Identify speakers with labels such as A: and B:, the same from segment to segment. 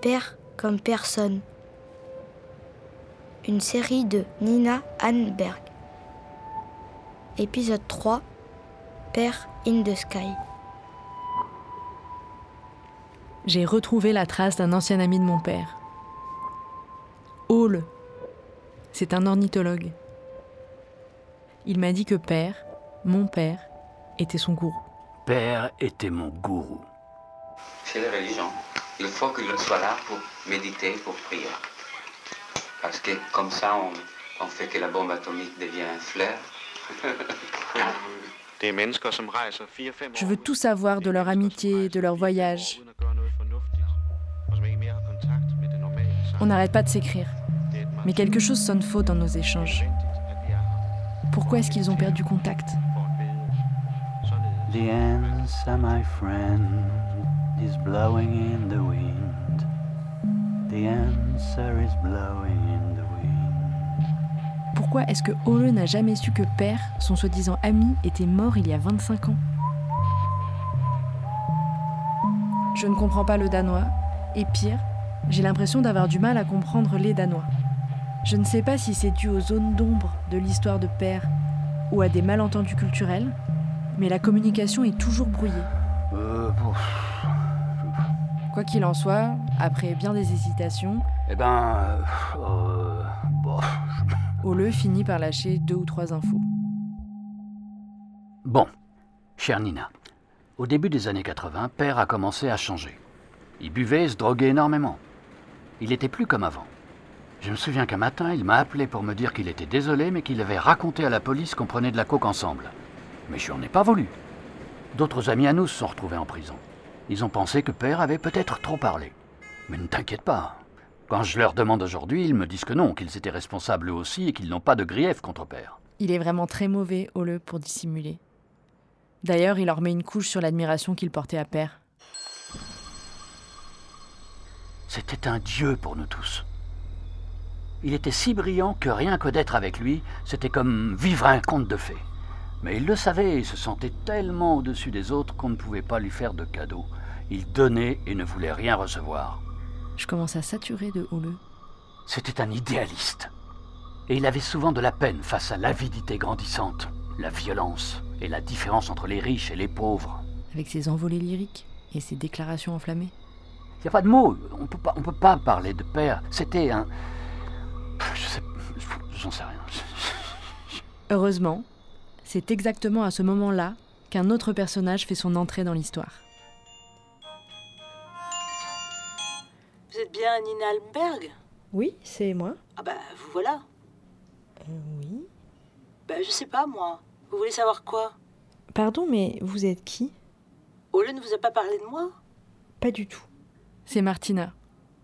A: Père comme personne. Une série de Nina Hanberg. Épisode 3 Père in the Sky.
B: J'ai retrouvé la trace d'un ancien ami de mon père. Hall. C'est un ornithologue. Il m'a dit que père, mon père, était son gourou.
C: Père était mon gourou.
D: C'est la religion. Il faut qu'il soit là pour méditer, pour prier. Parce que comme ça, on, on fait que la bombe atomique devient un fleur.
B: Je veux tout savoir de leur amitié, de leur voyage. On n'arrête pas de s'écrire. Mais quelque chose sonne faux dans nos échanges. Pourquoi est-ce qu'ils ont perdu contact
C: The answer, my friend, is blowing in the wind. The answer is blowing in the wind.
B: Pourquoi est-ce que Ole n'a jamais su que Père, son soi-disant ami, était mort il y a 25 ans? Je ne comprends pas le danois, et pire, j'ai l'impression d'avoir du mal à comprendre les danois. Je ne sais pas si c'est dû aux zones d'ombre de l'histoire de Père ou à des malentendus culturels, mais la communication est toujours brouillée.
C: Euh,
B: Quoi qu'il en soit, après bien des hésitations,
C: eh ben. Euh, euh, bon.
B: Ole finit par lâcher deux ou trois infos.
C: Bon, chère Nina, au début des années 80, Père a commencé à changer. Il buvait et se droguait énormément. Il était plus comme avant. Je me souviens qu'un matin, il m'a appelé pour me dire qu'il était désolé, mais qu'il avait raconté à la police qu'on prenait de la coke ensemble. Mais je n'en ai pas voulu. D'autres amis à nous se sont retrouvés en prison. Ils ont pensé que Père avait peut-être trop parlé. Mais ne t'inquiète pas. Quand je leur demande aujourd'hui, ils me disent que non, qu'ils étaient responsables eux aussi et qu'ils n'ont pas de grief contre Père.
B: Il est vraiment très mauvais, Ole, pour dissimuler. D'ailleurs, il leur met une couche sur l'admiration qu'il portait à Père.
C: C'était un dieu pour nous tous. Il était si brillant que rien que d'être avec lui, c'était comme vivre un conte de fées. Mais il le savait et se sentait tellement au-dessus des autres qu'on ne pouvait pas lui faire de cadeaux. Il donnait et ne voulait rien recevoir.
B: Je commence à saturer de Ole.
C: C'était un idéaliste. Et il avait souvent de la peine face à l'avidité grandissante, la violence et la différence entre les riches et les pauvres.
B: Avec ses envolées lyriques et ses déclarations enflammées.
C: Il n'y a pas de mots. On peut pas, on peut pas parler de père. C'était un. Je sais. J'en sais rien.
B: Heureusement, c'est exactement à ce moment-là qu'un autre personnage fait son entrée dans l'histoire.
E: Vous êtes bien Nina Almberg?
F: Oui, c'est moi.
E: Ah bah, vous voilà.
F: Euh, oui.
E: Bah, je sais pas, moi. Vous voulez savoir quoi?
F: Pardon, mais vous êtes qui?
E: Ole ne vous a pas parlé de moi?
F: Pas du tout.
B: C'est Martina.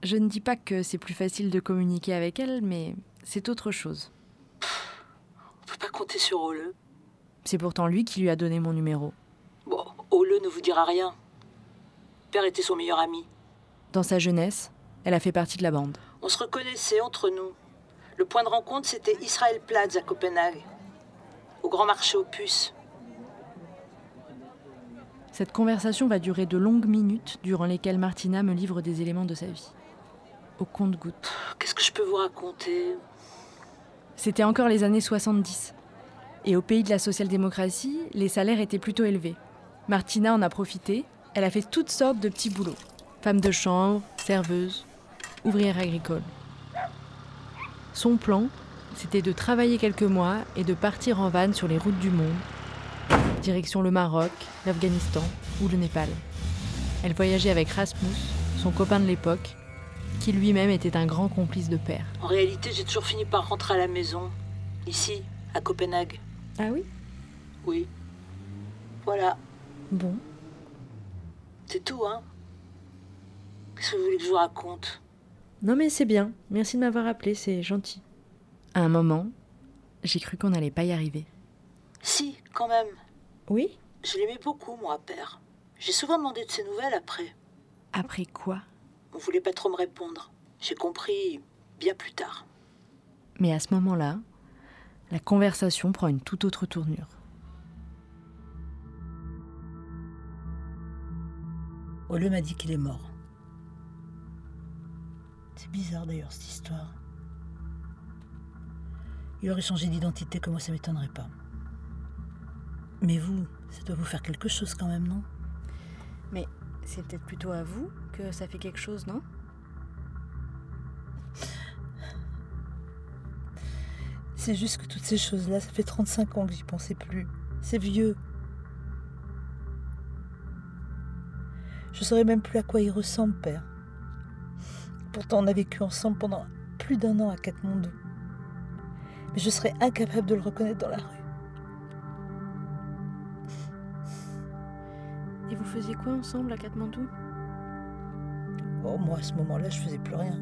B: Je ne dis pas que c'est plus facile de communiquer avec elle, mais c'est autre chose.
E: On peut pas compter sur Ole.
B: C'est pourtant lui qui lui a donné mon numéro.
E: Bon, Ole ne vous dira rien. Père était son meilleur ami.
B: Dans sa jeunesse, elle a fait partie de la bande.
E: On se reconnaissait entre nous. Le point de rencontre, c'était Israël Platz à Copenhague, au grand marché aux puces.
B: Cette conversation va durer de longues minutes durant lesquelles Martina me livre des éléments de sa vie. Au compte-gouttes.
E: Qu'est-ce que je peux vous raconter?
B: C'était encore les années 70. Et au pays de la social-démocratie, les salaires étaient plutôt élevés. Martina en a profité. Elle a fait toutes sortes de petits boulots. Femme de chambre, serveuse, ouvrière agricole. Son plan, c'était de travailler quelques mois et de partir en van sur les routes du monde, direction le Maroc, l'Afghanistan ou le Népal. Elle voyageait avec Rasmus, son copain de l'époque, qui lui-même était un grand complice de père.
E: En réalité, j'ai toujours fini par rentrer à la maison, ici, à Copenhague.
F: Ah oui
E: Oui. Voilà,
F: Bon.
E: c'est tout, hein Qu'est-ce que vous voulez que je vous raconte?
F: Non mais c'est bien. Merci de m'avoir appelé, c'est gentil.
B: À un moment, j'ai cru qu'on n'allait pas y arriver.
E: Si, quand même.
F: Oui?
E: Je l'aimais beaucoup, moi, père. J'ai souvent demandé de ses nouvelles après.
B: Après quoi?
E: On voulait pas trop me répondre. J'ai compris bien plus tard.
B: Mais à ce moment-là, la conversation prend une toute autre tournure.
G: Ole m'a dit qu'il est mort. C'est bizarre d'ailleurs cette histoire. Il aurait changé d'identité que moi, ça m'étonnerait pas. Mais vous, ça doit vous faire quelque chose quand même, non?
F: Mais c'est peut-être plutôt à vous que ça fait quelque chose, non?
G: C'est juste que toutes ces choses-là, ça fait 35 ans que j'y pensais plus. C'est vieux. Je saurais même plus à quoi il ressemble, père. Pourtant, on a vécu ensemble pendant plus d'un an à Katmandou. Mais je serais incapable de le reconnaître dans la rue.
F: Et vous faisiez quoi ensemble à Katmandou?
G: Oh, moi, à ce moment-là, je faisais plus rien.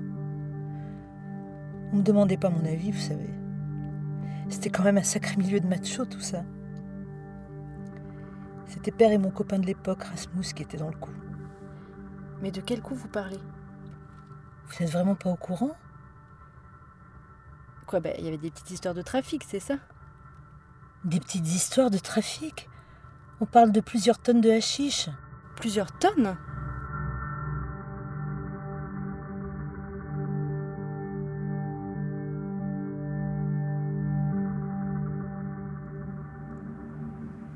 G: On me demandait pas mon avis, vous savez. C'était quand même un sacré milieu de macho, tout ça. C'était père et mon copain de l'époque, Rasmus, qui étaient dans le coup.
F: Mais de quel coup vous parlez?
G: Vous n'êtes vraiment pas au courant?
F: Quoi, bah, il y avait des petites histoires de trafic, c'est ça?
G: Des petites histoires de trafic? On parle de plusieurs tonnes de hashish.
F: Plusieurs tonnes?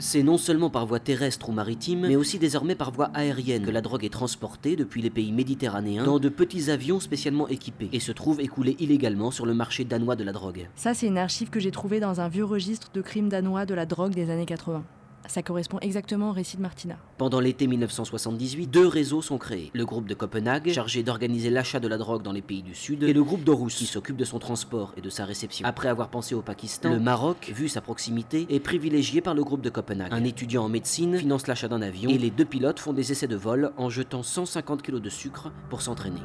H: C'est non seulement par voie terrestre ou maritime, mais aussi désormais par voie aérienne que la drogue est transportée depuis les pays méditerranéens dans de petits avions spécialement équipés et se trouve écoulée illégalement sur le marché danois de la drogue.
B: Ça, c'est une archive que j'ai trouvée dans un vieux registre de crimes danois de la drogue des années 80. Ça correspond exactement au récit de Martina.
H: Pendant l'été 1978, deux réseaux sont créés. Le groupe de Copenhague, chargé d'organiser l'achat de la drogue dans les pays du Sud, et le groupe d'Orus, qui s'occupe de son transport et de sa réception. Après avoir pensé au Pakistan, le Maroc, vu sa proximité, est privilégié par le groupe de Copenhague. Un étudiant en médecine finance l'achat d'un avion, et les deux pilotes font des essais de vol en jetant 150 kg de sucre pour s'entraîner.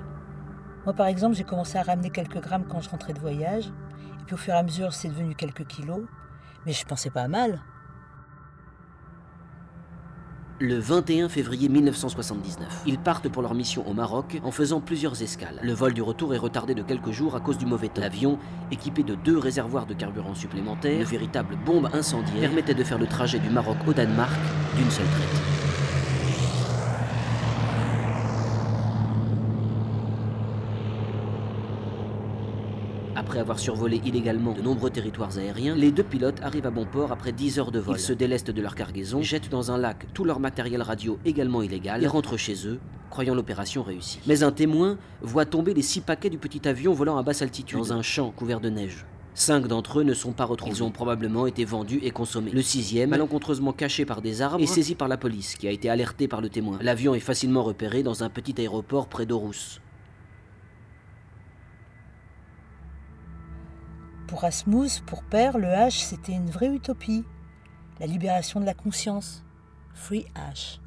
G: Moi, par exemple, j'ai commencé à ramener quelques grammes quand je rentrais de voyage. Et puis au fur et à mesure, c'est devenu quelques kilos. Mais je pensais pas à mal.
H: Le 21 février 1979, ils partent pour leur mission au Maroc en faisant plusieurs escales. Le vol du retour est retardé de quelques jours à cause du mauvais temps. L'avion, équipé de deux réservoirs de carburant supplémentaires, une véritable bombe incendiaire, permettait de faire le trajet du Maroc au Danemark d'une seule traite. Après avoir survolé illégalement de nombreux territoires aériens, les deux pilotes arrivent à bon port après 10 heures de vol. Ils se délestent de leur cargaison, jettent dans un lac tout leur matériel radio également illégal et rentrent chez eux, croyant l'opération réussie. Mais un témoin voit tomber les six paquets du petit avion volant à basse altitude dans un champ couvert de neige. Cinq d'entre eux ne sont pas retrouvés. Ils ont probablement été vendus et consommés. Le sixième, malencontreusement caché par des arbres, est saisi par la police, qui a été alertée par le témoin. L'avion est facilement repéré dans un petit aéroport près d'Orus.
G: Pour Rasmus, pour Père, le H, c'était une vraie utopie. La libération de la conscience. Free H.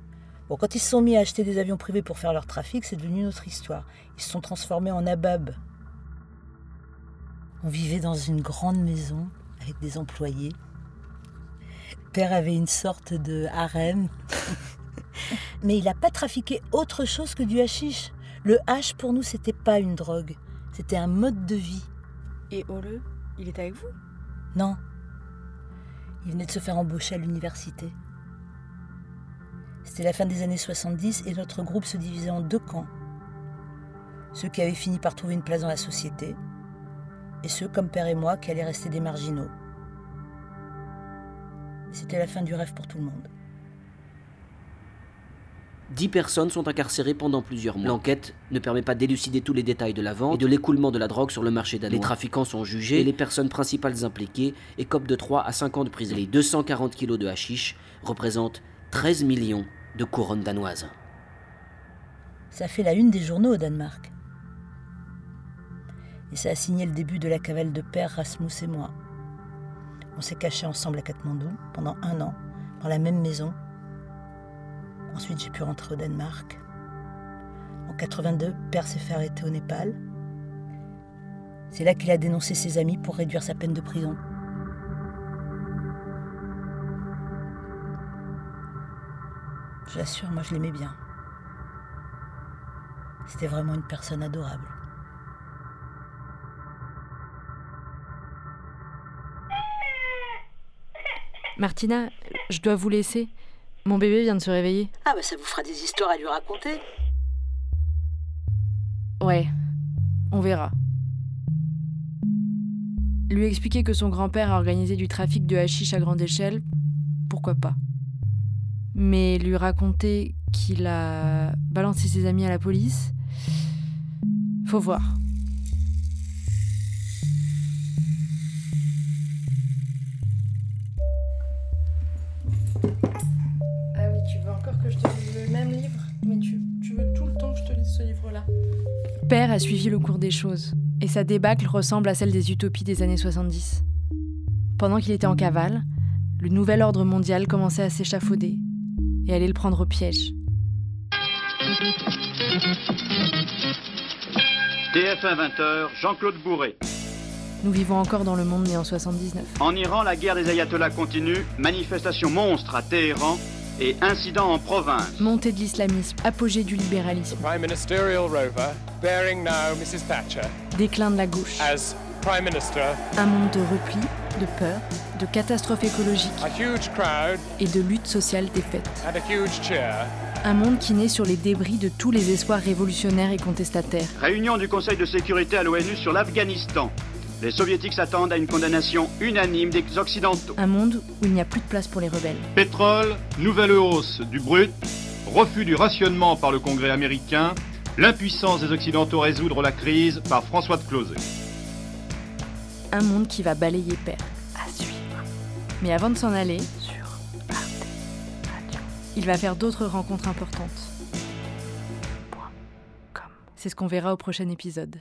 G: Bon, quand ils se sont mis à acheter des avions privés pour faire leur trafic, c'est devenu une autre histoire. Ils se sont transformés en abab. On vivait dans une grande maison avec des employés. Père avait une sorte de harem. Mais il n'a pas trafiqué autre chose que du hashish. Le H, pour nous, c'était pas une drogue. C'était un mode de vie.
F: Et Ole, il est avec vous
G: Non. Il venait de se faire embaucher à l'université. C'était la fin des années 70 et notre groupe se divisait en deux camps. Ceux qui avaient fini par trouver une place dans la société et ceux comme père et moi qui allaient rester des marginaux. C'était la fin du rêve pour tout le monde.
H: Dix personnes sont incarcérées pendant plusieurs mois. L'enquête ne permet pas d'élucider tous les détails de la vente et de l'écoulement de la drogue sur le marché danois. Les trafiquants sont jugés et les personnes principales impliquées écopent de 3 à 5 ans de prison. Les 240 kilos de hashish représentent 13 millions de couronnes danoises.
G: Ça fait la une des journaux au Danemark. Et ça a signé le début de la cavale de père Rasmus et moi. On s'est cachés ensemble à Katmandou pendant un an, dans la même maison. Ensuite, j'ai pu rentrer au Danemark. En 82, père s'est fait arrêter au Népal. C'est là qu'il a dénoncé ses amis pour réduire sa peine de prison. Je l'assure, moi je l'aimais bien. C'était vraiment une personne adorable.
B: Martina, je dois vous laisser. Mon bébé vient de se réveiller.
E: Ah bah ça vous fera des histoires à lui raconter.
B: Ouais. On verra. Lui expliquer que son grand-père a organisé du trafic de hashish à grande échelle, pourquoi pas. Mais lui raconter qu'il a balancé ses amis à la police, faut voir. A suivi le cours des choses, et sa débâcle ressemble à celle des utopies des années 70. Pendant qu'il était en cavale, le nouvel ordre mondial commençait à s'échafauder et allait le prendre au piège.
I: TF1 20h, Jean-Claude Bourré.
B: Nous vivons encore dans le monde né en 79.
I: En Iran, la guerre des ayatollahs continue, manifestation monstre à Téhéran et incident en province.
B: Montée de l'islamisme, apogée du libéralisme,
J: Prime Ministerial rover bearing now Mrs. Thatcher
B: déclin de la gauche,
J: as Prime Minister.
B: un monde de repli, de peur, de catastrophes écologiques
J: A huge crowd
B: et de lutte sociale défaite.
J: and a huge cheer.
B: Un monde qui naît sur les débris de tous les espoirs révolutionnaires et contestataires.
I: Réunion du Conseil de sécurité à l'ONU sur l'Afghanistan. Les soviétiques s'attendent à une condamnation unanime des Occidentaux.
B: Un monde où il n'y a plus de place pour les rebelles.
K: Pétrole, nouvelle hausse du brut, refus du rationnement par le Congrès américain, l'impuissance des Occidentaux à résoudre la crise par François de Closet.
B: Un monde qui va balayer père. À suivre. Mais avant de s'en aller, il va faire d'autres rencontres importantes. C'est ce qu'on verra au prochain épisode.